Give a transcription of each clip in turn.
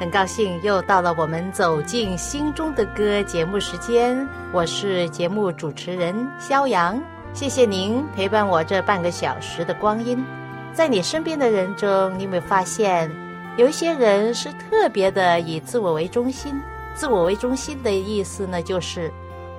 很高兴又到了我们走进心中的歌节目时间，我是节目主持人肖阳。谢谢您陪伴我这半个小时的光阴。在你身边的人中，你有没有发现有一些人是特别的以自我为中心？自我为中心的意思呢，就是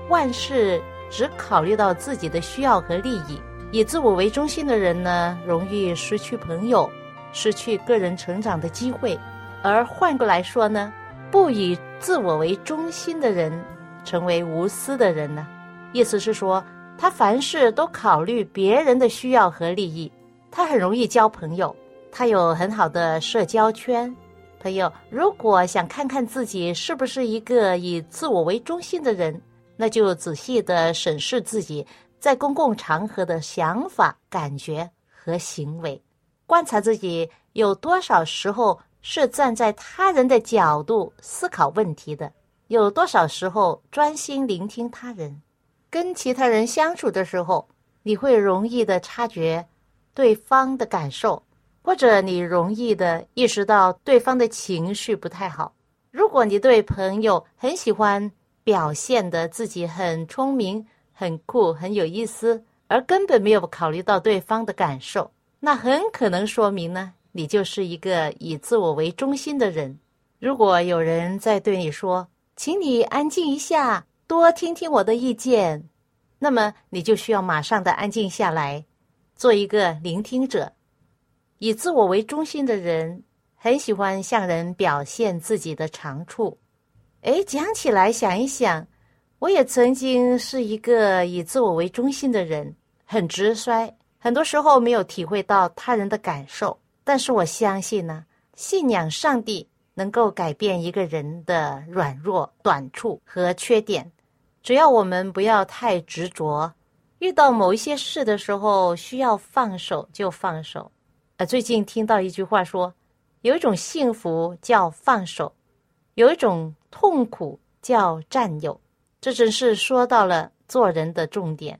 万事只考虑到自己的需要和利益。以自我为中心的人呢，容易失去朋友，失去个人成长的机会。而换过来说呢，不以自我为中心的人，成为无私的人呢？意思是说，他凡事都考虑别人的需要和利益，他很容易交朋友，他有很好的社交圈。朋友，如果想看看自己是不是一个以自我为中心的人，那就仔细的审视自己在公共场合的想法、感觉和行为，观察自己有多少时候。是站在他人的角度思考问题的，有多少时候专心聆听他人？跟其他人相处的时候，你会容易的察觉对方的感受，或者你容易的意识到对方的情绪不太好。如果你对朋友很喜欢表现的自己很聪明、很酷、很有意思，而根本没有考虑到对方的感受，那很可能说明呢。你就是一个以自我为中心的人。如果有人在对你说：“请你安静一下，多听听我的意见。”那么你就需要马上的安静下来，做一个聆听者。以自我为中心的人很喜欢向人表现自己的长处。哎，讲起来想一想，我也曾经是一个以自我为中心的人，很直率，很多时候没有体会到他人的感受。但是我相信呢，信仰上帝能够改变一个人的软弱、短处和缺点，只要我们不要太执着。遇到某一些事的时候，需要放手就放手。呃，最近听到一句话说，有一种幸福叫放手，有一种痛苦叫占有。这真是说到了做人的重点。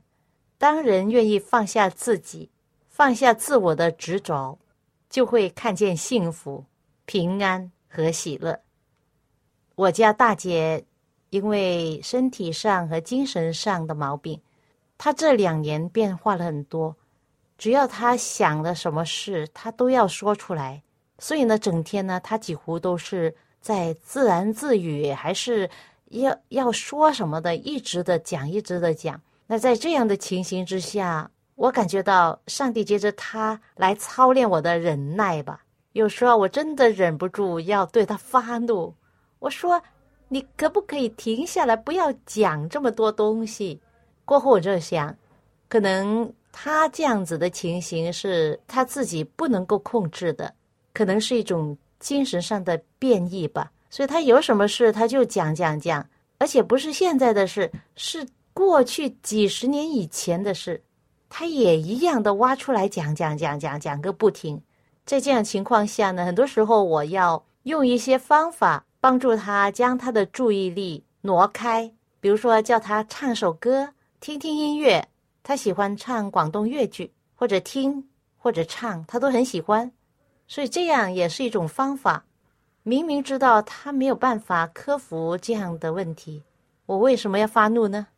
当人愿意放下自己，放下自我的执着。就会看见幸福、平安和喜乐。我家大姐因为身体上和精神上的毛病，她这两年变化了很多。只要她想了什么事，她都要说出来。所以呢，整天呢，她几乎都是在自言自语，还是要要说什么的，一直的讲，一直的讲。那在这样的情形之下，我感觉到上帝借着他来操练我的忍耐吧。有时候我真的忍不住要对他发怒。我说：“你可不可以停下来，不要讲这么多东西？”过后我就想，可能他这样子的情形是他自己不能够控制的，可能是一种精神上的变异吧。所以他有什么事他就讲讲讲，而且不是现在的事，是过去几十年以前的事。他也一样的挖出来讲讲讲讲讲个不停，在这样情况下呢，很多时候我要用一些方法帮助他将他的注意力挪开，比如说叫他唱首歌，听听音乐，他喜欢唱广东粤剧，或者听或者唱，他都很喜欢，所以这样也是一种方法。明明知道他没有办法克服这样的问题，我为什么要发怒呢？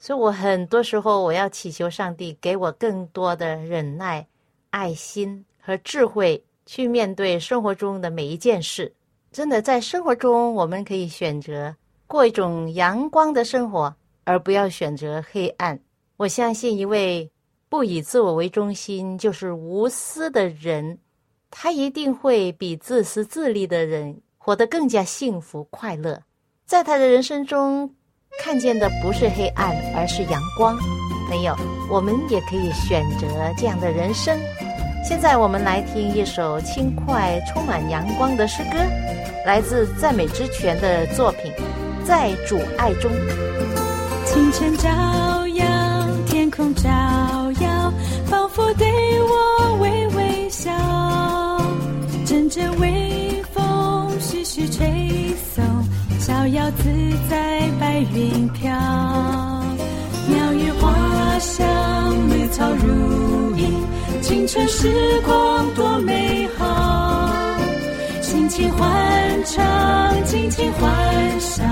所以，我很多时候我要祈求上帝给我更多的忍耐、爱心和智慧，去面对生活中的每一件事。真的，在生活中，我们可以选择过一种阳光的生活，而不要选择黑暗。我相信，一位不以自我为中心，就是无私的人，他一定会比自私自利的人活得更加幸福快乐。在他的人生中，看见的不是黑暗，而是阳光。朋友，我们也可以选择这样的人生。现在我们来听一首轻快、充满阳光的诗歌，来自赞美之泉的作品《在主爱中》。清晨照云飘。鸟语花香，绿草如茵，青春时光多美好。心情欢畅，尽情欢笑。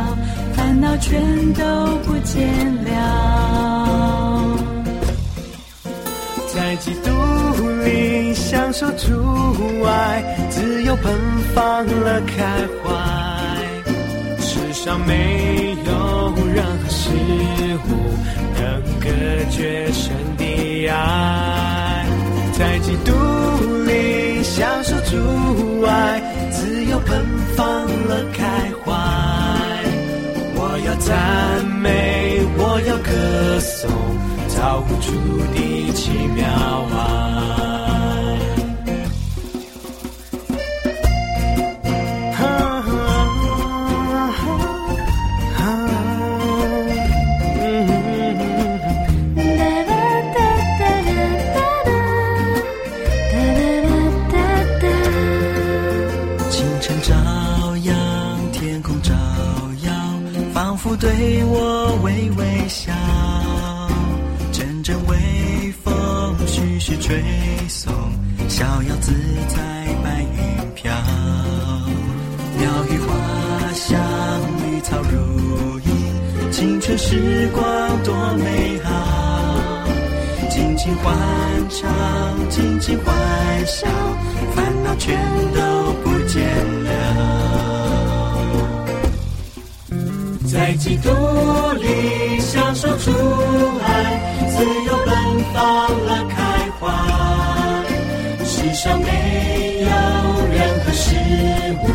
烦恼全都不见了，在基督里享受主爱，自由奔放了开怀。世上没物能隔绝神的爱，在基督里享受主爱，自由奔放了开怀。我要赞美，我要歌颂，造物主的奇妙爱。风徐徐吹送，逍遥自在白云飘。鸟语花香，绿草如茵，青春时光多美好。尽情欢唱，尽情欢笑，烦恼全都不见了。在基督里享受主爱，自由奔放了。上没有任何事物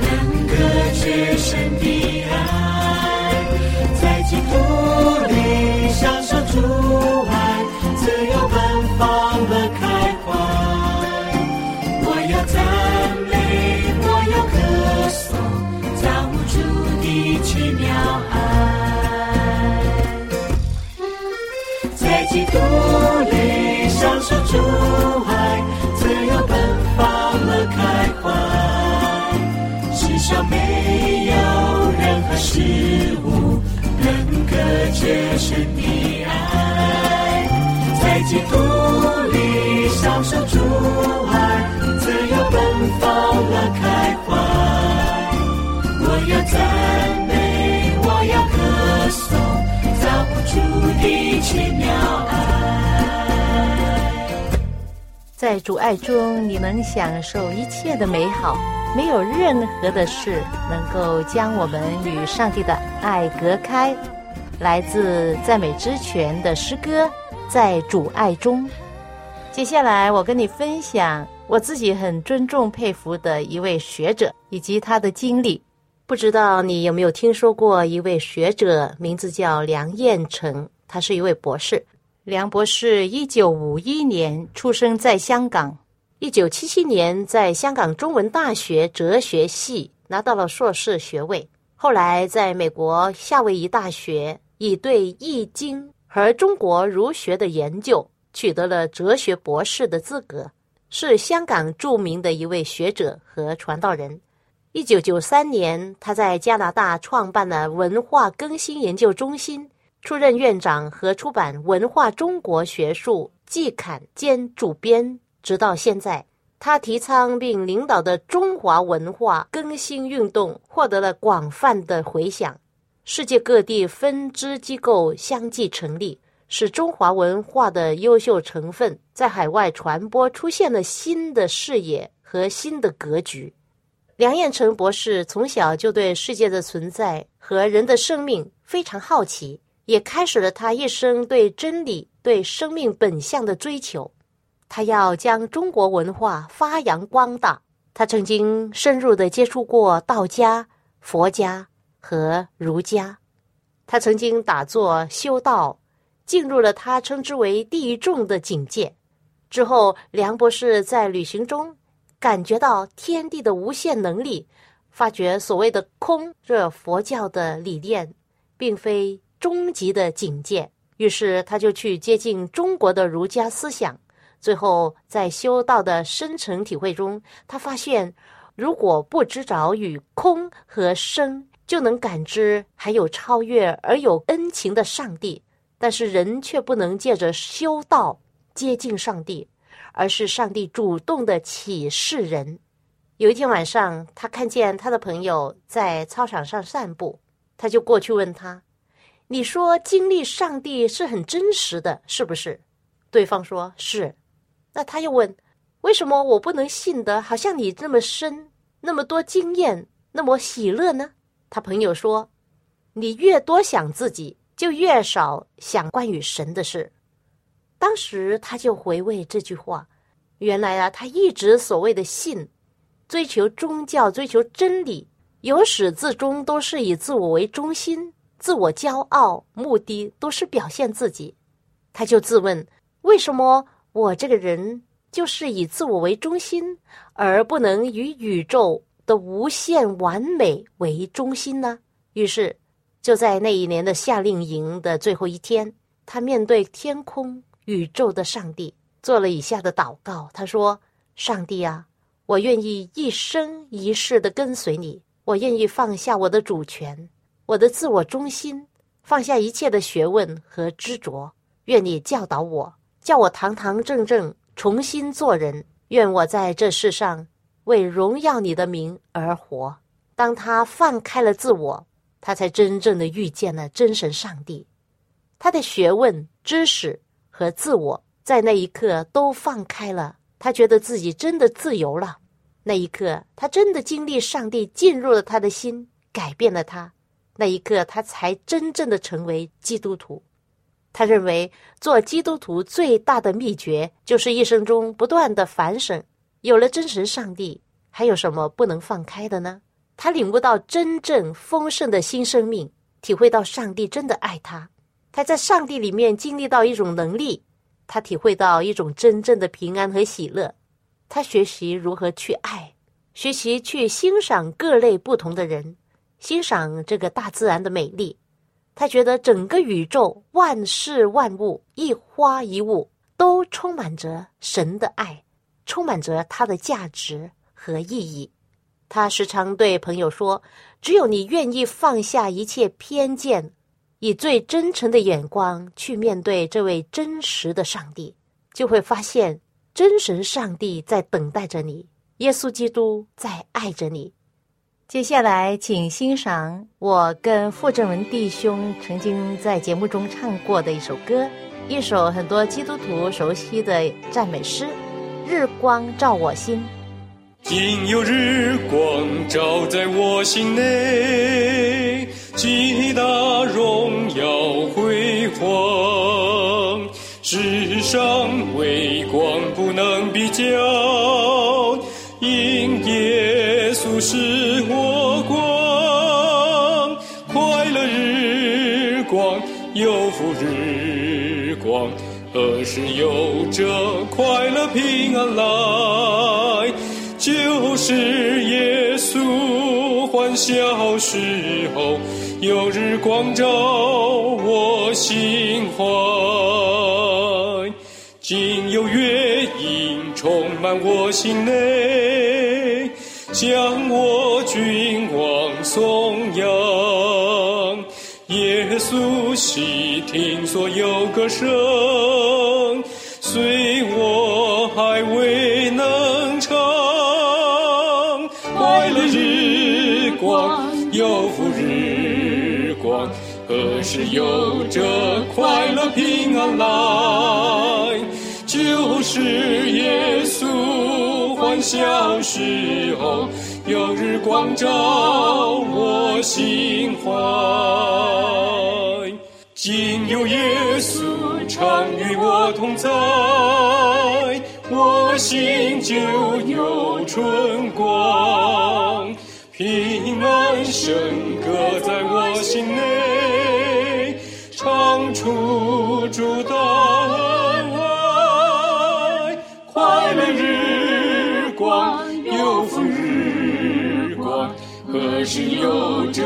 能隔绝神的事物能隔绝神的爱，在基督里享受主爱，自由奔放了开怀。我要赞美，我要歌颂，造不出的奇妙爱。在主爱中，你能享受一切的美好，没有任何的事能够将我们与上帝的爱隔开。来自赞美之泉的诗歌，在主爱中。接下来，我跟你分享我自己很尊重佩服的一位学者以及他的经历。不知道你有没有听说过一位学者，名字叫梁彦成，他是一位博士。梁博士一九五一年出生在香港，一九七七年在香港中文大学哲学系拿到了硕士学位，后来在美国夏威夷大学以对《易经》和中国儒学的研究取得了哲学博士的资格，是香港著名的一位学者和传道人。一九九三年，他在加拿大创办了文化更新研究中心，出任院长和出版《文化中国学术季刊》兼主编，直到现在。他提倡并领导的中华文化更新运动获得了广泛的回响，世界各地分支机构相继成立，使中华文化的优秀成分在海外传播出现了新的视野和新的格局。梁彦成博士从小就对世界的存在和人的生命非常好奇，也开始了他一生对真理、对生命本相的追求。他要将中国文化发扬光大。他曾经深入的接触过道家、佛家和儒家。他曾经打坐修道，进入了他称之为第一重的境界。之后，梁博士在旅行中感觉到天地的无限能力，发觉所谓的空，这佛教的理念，并非终极的境界。于是，他就去接近中国的儒家思想。最后，在修道的深层体会中，他发现，如果不知着与空和生，就能感知还有超越而有恩情的上帝。但是人却不能借着修道接近上帝，而是上帝主动的启示人。有一天晚上，他看见他的朋友在操场上散步，他就过去问他：“你说经历上帝是很真实的，是不是？”对方说：“是。”那他又问：“为什么我不能信得好像你这么深，那么多经验，那么喜乐呢？”他朋友说：“你越多想自己，就越少想关于神的事。”当时他就回味这句话，原来啊，他一直所谓的信，追求宗教，追求真理，由始至终都是以自我为中心，自我骄傲，目的都是表现自己。他就自问：为什么？我这个人就是以自我为中心，而不能以宇宙的无限完美为中心呢。于是，就在那一年的夏令营的最后一天，他面对天空、宇宙的上帝，做了以下的祷告。他说：“上帝啊，我愿意一生一世的跟随你，我愿意放下我的主权、我的自我中心，放下一切的学问和执着，愿你教导我。”叫我堂堂正正重新做人，愿我在这世上为荣耀你的名而活。当他放开了自我，他才真正的遇见了真神上帝。他的学问、知识和自我在那一刻都放开了，他觉得自己真的自由了。那一刻，他真的经历上帝进入了他的心，改变了他。那一刻，他才真正的成为基督徒。他认为，做基督徒最大的秘诀就是一生中不断的反省。有了真神上帝，还有什么不能放开的呢？他领悟到真正丰盛的新生命，体会到上帝真的爱他。他在上帝里面经历到一种能力，他体会到一种真正的平安和喜乐。他学习如何去爱，学习去欣赏各类不同的人，欣赏这个大自然的美丽。他觉得整个宇宙万事万物一花一物都充满着神的爱，充满着它的价值和意义。他时常对朋友说：“只有你愿意放下一切偏见，以最真诚的眼光去面对这位真实的上帝，就会发现真神上帝在等待着你，耶稣基督在爱着你。”接下来，请欣赏我跟傅正文弟兄曾经在节目中唱过的一首歌，一首很多基督徒熟悉的赞美诗《日光照我心》。今有日光照在我心内，极大荣耀辉煌，世上微光不能比较，因稣是。何时有这快乐平安来？就是耶稣欢笑时候，有日光照我心怀。今有月影充满我心内，将我君王颂扬。耶稣喜听所有歌声，虽我还未能唱。快乐日光，有福日光，何时有这快乐平安来？就是耶稣小时候。有日光照我心怀，今有耶稣常与我同在，我心就有春光，平安圣歌在我心内，唱出主的何时有这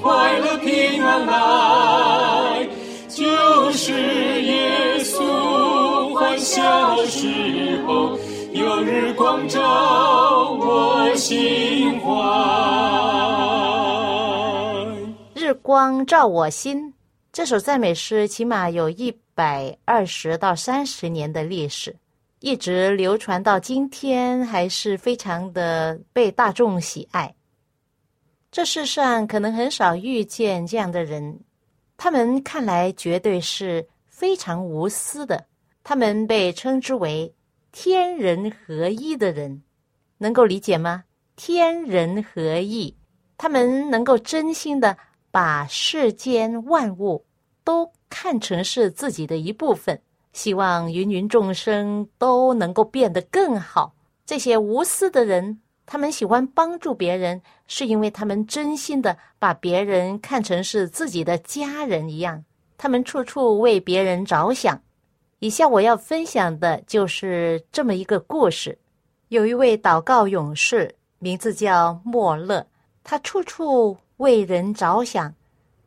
快乐平安来？就是耶稣欢笑时候，有日光照我心怀。日光照我心，这首赞美诗起码有一百二十到三十年的历史，一直流传到今天，还是非常的被大众喜爱。这世上可能很少遇见这样的人。他们看来绝对是非常无私的，他们被称之为天人合一的人，能够理解吗？天人合一，他们能够真心的把世间万物都看成是自己的一部分，希望芸芸众生都能够变得更好。这些无私的人。他们喜欢帮助别人，是因为他们真心的把别人看成是自己的家人一样。他们处处为别人着想。以下我要分享的就是这么一个故事：有一位祷告勇士，名字叫莫勒，他处处为人着想，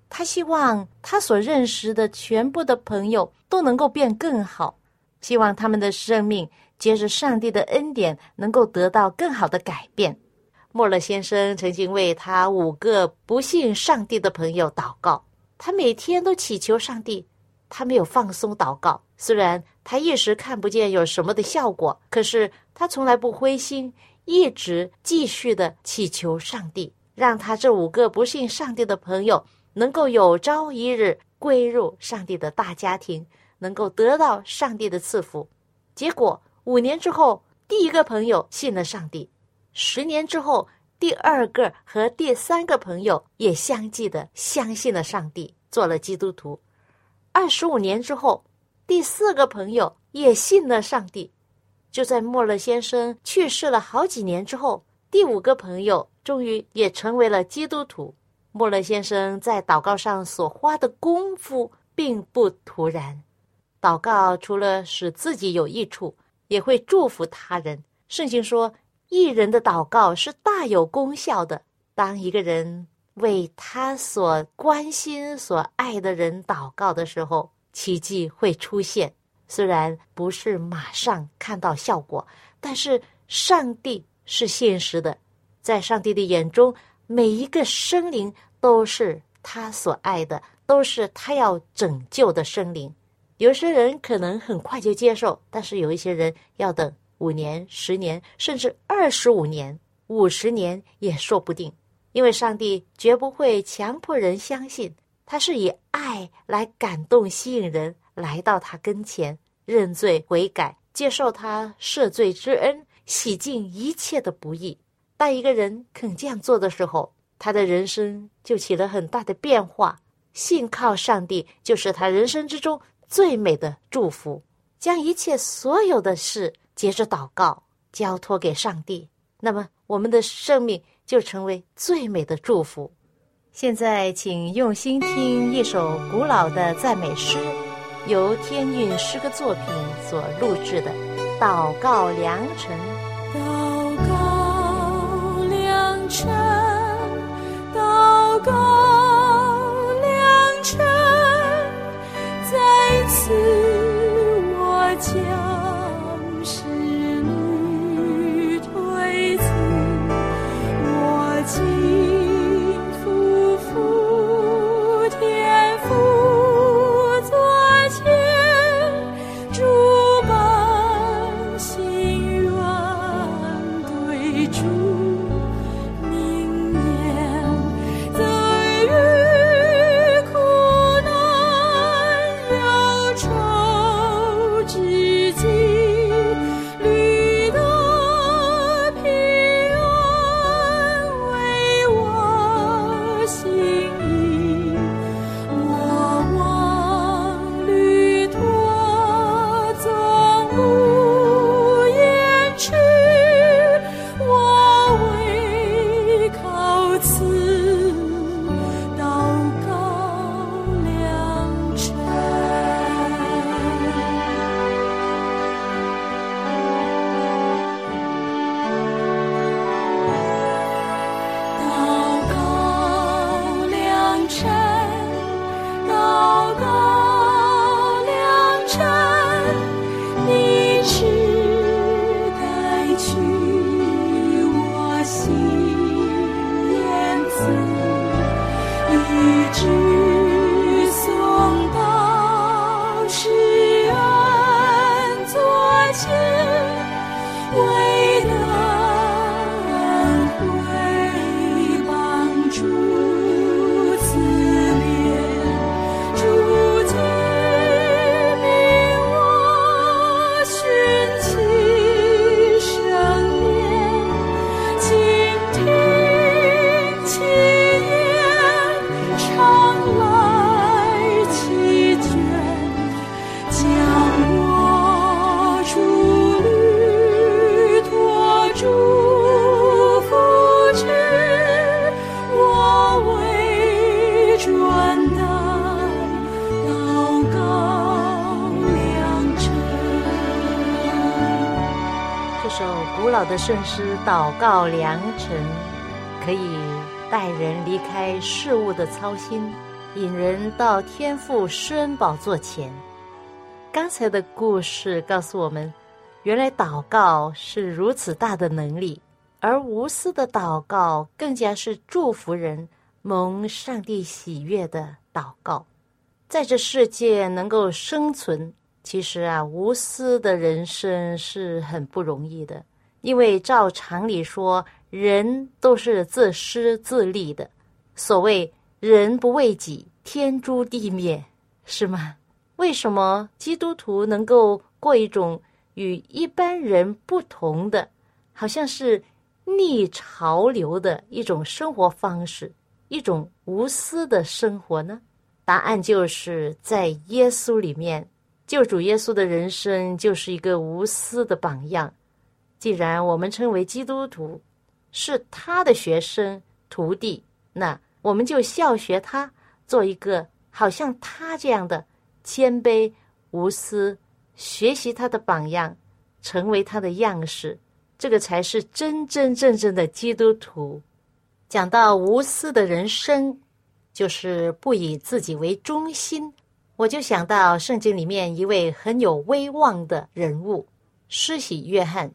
他希望他所认识的全部的朋友都能够变更好，希望他们的生命。接着，上帝的恩典能够得到更好的改变。莫勒先生曾经为他五个不信上帝的朋友祷告，他每天都祈求上帝。他没有放松祷告，虽然他一时看不见有什么的效果，可是他从来不灰心，一直继续的祈求上帝，让他这五个不信上帝的朋友能够有朝一日归入上帝的大家庭，能够得到上帝的赐福。结果。五年之后，第一个朋友信了上帝；十年之后，第二个和第三个朋友也相继的相信了上帝，做了基督徒。二十五年之后，第四个朋友也信了上帝。就在莫勒先生去世了好几年之后，第五个朋友终于也成为了基督徒。莫勒先生在祷告上所花的功夫并不突然，祷告除了使自己有益处。也会祝福他人。圣经说，一人的祷告是大有功效的。当一个人为他所关心、所爱的人祷告的时候，奇迹会出现。虽然不是马上看到效果，但是上帝是现实的，在上帝的眼中，每一个生灵都是他所爱的，都是他要拯救的生灵。有些人可能很快就接受，但是有一些人要等五年、十年，甚至二十五年、五十年也说不定。因为上帝绝不会强迫人相信，他是以爱来感动、吸引人来到他跟前认罪悔改，接受他赦罪之恩，洗净一切的不义。当一个人肯这样做的时候，他的人生就起了很大的变化。信靠上帝就是他人生之中。最美的祝福，将一切所有的事接着祷告交托给上帝，那么我们的生命就成为最美的祝福。现在，请用心听一首古老的赞美诗，由天韵诗歌作品所录制的《祷告良辰》。祷告良辰，祷告是我家。好的圣诗祷告良辰，可以带人离开事物的操心，引人到天父施恩宝座前。刚才的故事告诉我们，原来祷告是如此大的能力，而无私的祷告更加是祝福人、蒙上帝喜悦的祷告。在这世界能够生存，其实啊，无私的人生是很不容易的。因为照常理说，人都是自私自利的。所谓“人不为己，天诛地灭”，是吗？为什么基督徒能够过一种与一般人不同的，好像是逆潮流的一种生活方式，一种无私的生活呢？答案就是在耶稣里面，救主耶稣的人生就是一个无私的榜样。既然我们称为基督徒，是他的学生徒弟，那我们就效学他，做一个好像他这样的。谦卑无私，学习他的榜样，成为他的样式，这个才是真真正正的基督徒。讲到无私的人生，就是不以自己为中心。我就想到圣经里面一位很有威望的人物——施洗约翰。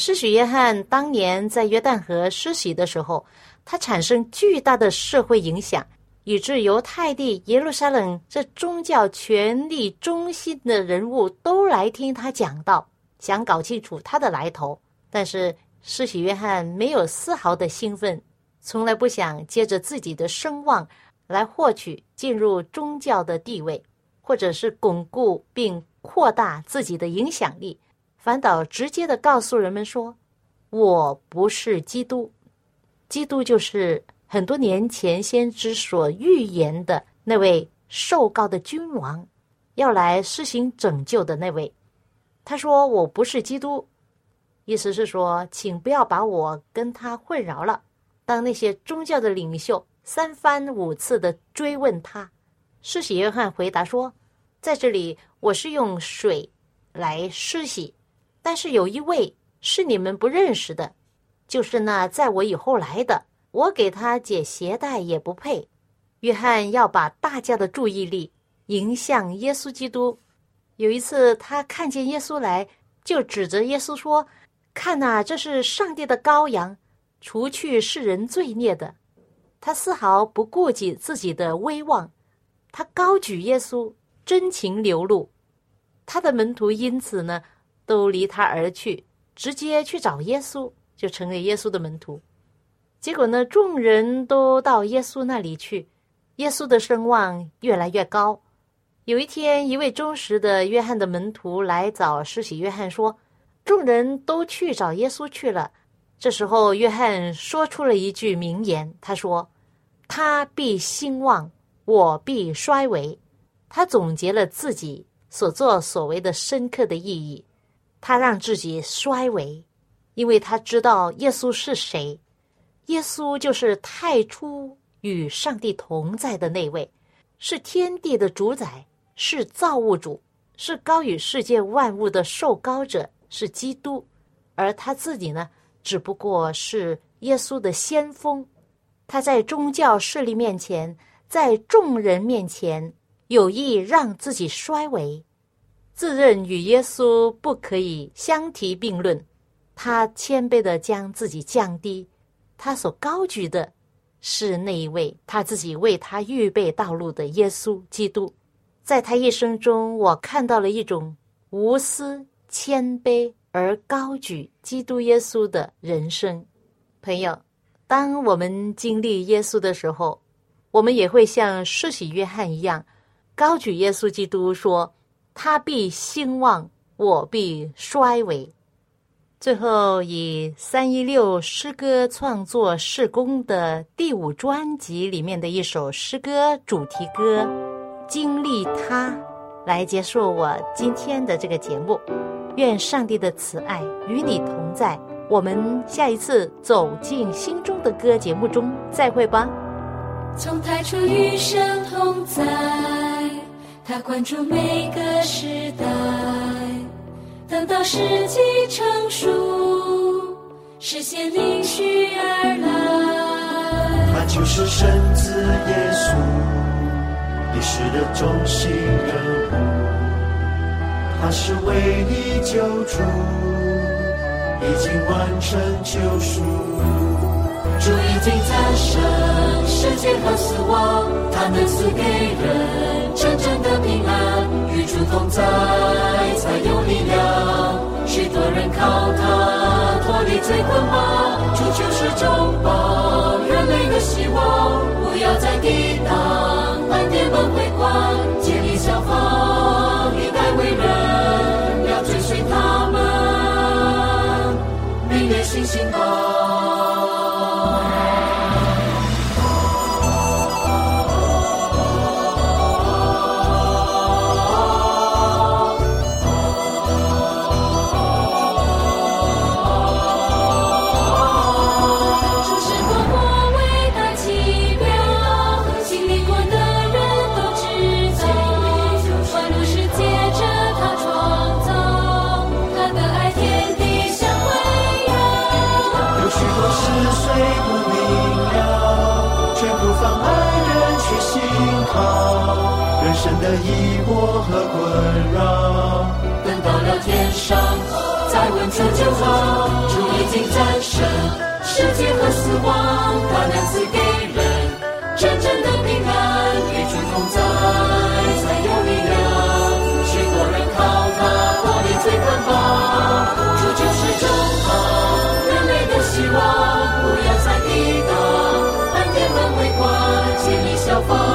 施洗约翰当年在约旦河施洗的时候，他产生巨大的社会影响。以致犹太地耶路撒冷这宗教权力中心的人物都来听他讲道，想搞清楚他的来头。但是施洗约翰没有丝毫的兴奋，从来不想借着自己的声望来获取进入宗教的地位，或者是巩固并扩大自己的影响力，反倒直接的告诉人们说：“我不是基督，基督就是。”很多年前，先知所预言的那位受膏的君王，要来施行拯救的那位，他说：“我不是基督。”意思是说，请不要把我跟他混淆了。当那些宗教的领袖三番五次的追问他，施洗约翰回答说：“在这里，我是用水来施洗，但是有一位是你们不认识的，就是那在我以后来的。”我给他解鞋带也不配。约翰要把大家的注意力迎向耶稣基督。有一次，他看见耶稣来，就指着耶稣说：“看呐，这是上帝的羔羊，除去世人罪孽的。”他丝毫不顾及自己的威望，他高举耶稣，真情流露。他的门徒因此呢，都离他而去，直接去找耶稣，就成为耶稣的门徒。结果呢，众人都到耶稣那里去，耶稣的声望越来越高。有一天，一位忠实的约翰的门徒来找施洗约翰说：“众人都去找耶稣去了。”这时候，约翰说出了一句名言，他说：“他必兴旺，我必衰微。”他总结了自己所作所为的深刻的意义。他让自己衰微，因为他知道耶稣是谁。耶稣就是太初与上帝同在的那位，是天地的主宰，是造物主，是高于世界万物的受高者，是基督。而他自己呢，只不过是耶稣的先锋。他在宗教势力面前，在众人面前，有意让自己衰微，自认与耶稣不可以相提并论。他谦卑的将自己降低。他所高举的，是那一位他自己为他预备道路的耶稣基督。在他一生中，我看到了一种无私、谦卑而高举基督耶稣的人生。朋友，当我们经历耶稣的时候，我们也会像施洗约翰一样，高举耶稣基督，说：“他必兴旺，我必衰微。”最后，以三一六诗歌创作事工的第五专辑里面的一首诗歌主题歌《经历他》来结束我今天的这个节目。愿上帝的慈爱与你同在。我们下一次走进心中的歌节目中再会吧。从太初与神同在，他关注每个时代。等到时机成熟。实现应许而来。他就是神子耶稣，历史的中心人物。他是唯一救主，已经完成救赎。主已经战胜世界和死亡，他能赐给人的平安。与主同在才有力量，许多人靠他脱离罪捆绑。主就是中保人类的希望，不要再抵挡恩典们辉光，建立效仿一代伟人，要追随他们，明月星星高。疑惑和困扰。等到了天上，再问求就好。主已经战胜世界和死亡，他能赐给人真正的平安，与主同在才有力量。许多人靠他脱离最捆绑，主就是拯救人类的希望。不要再抵挡，恩典的为光，千你效仿。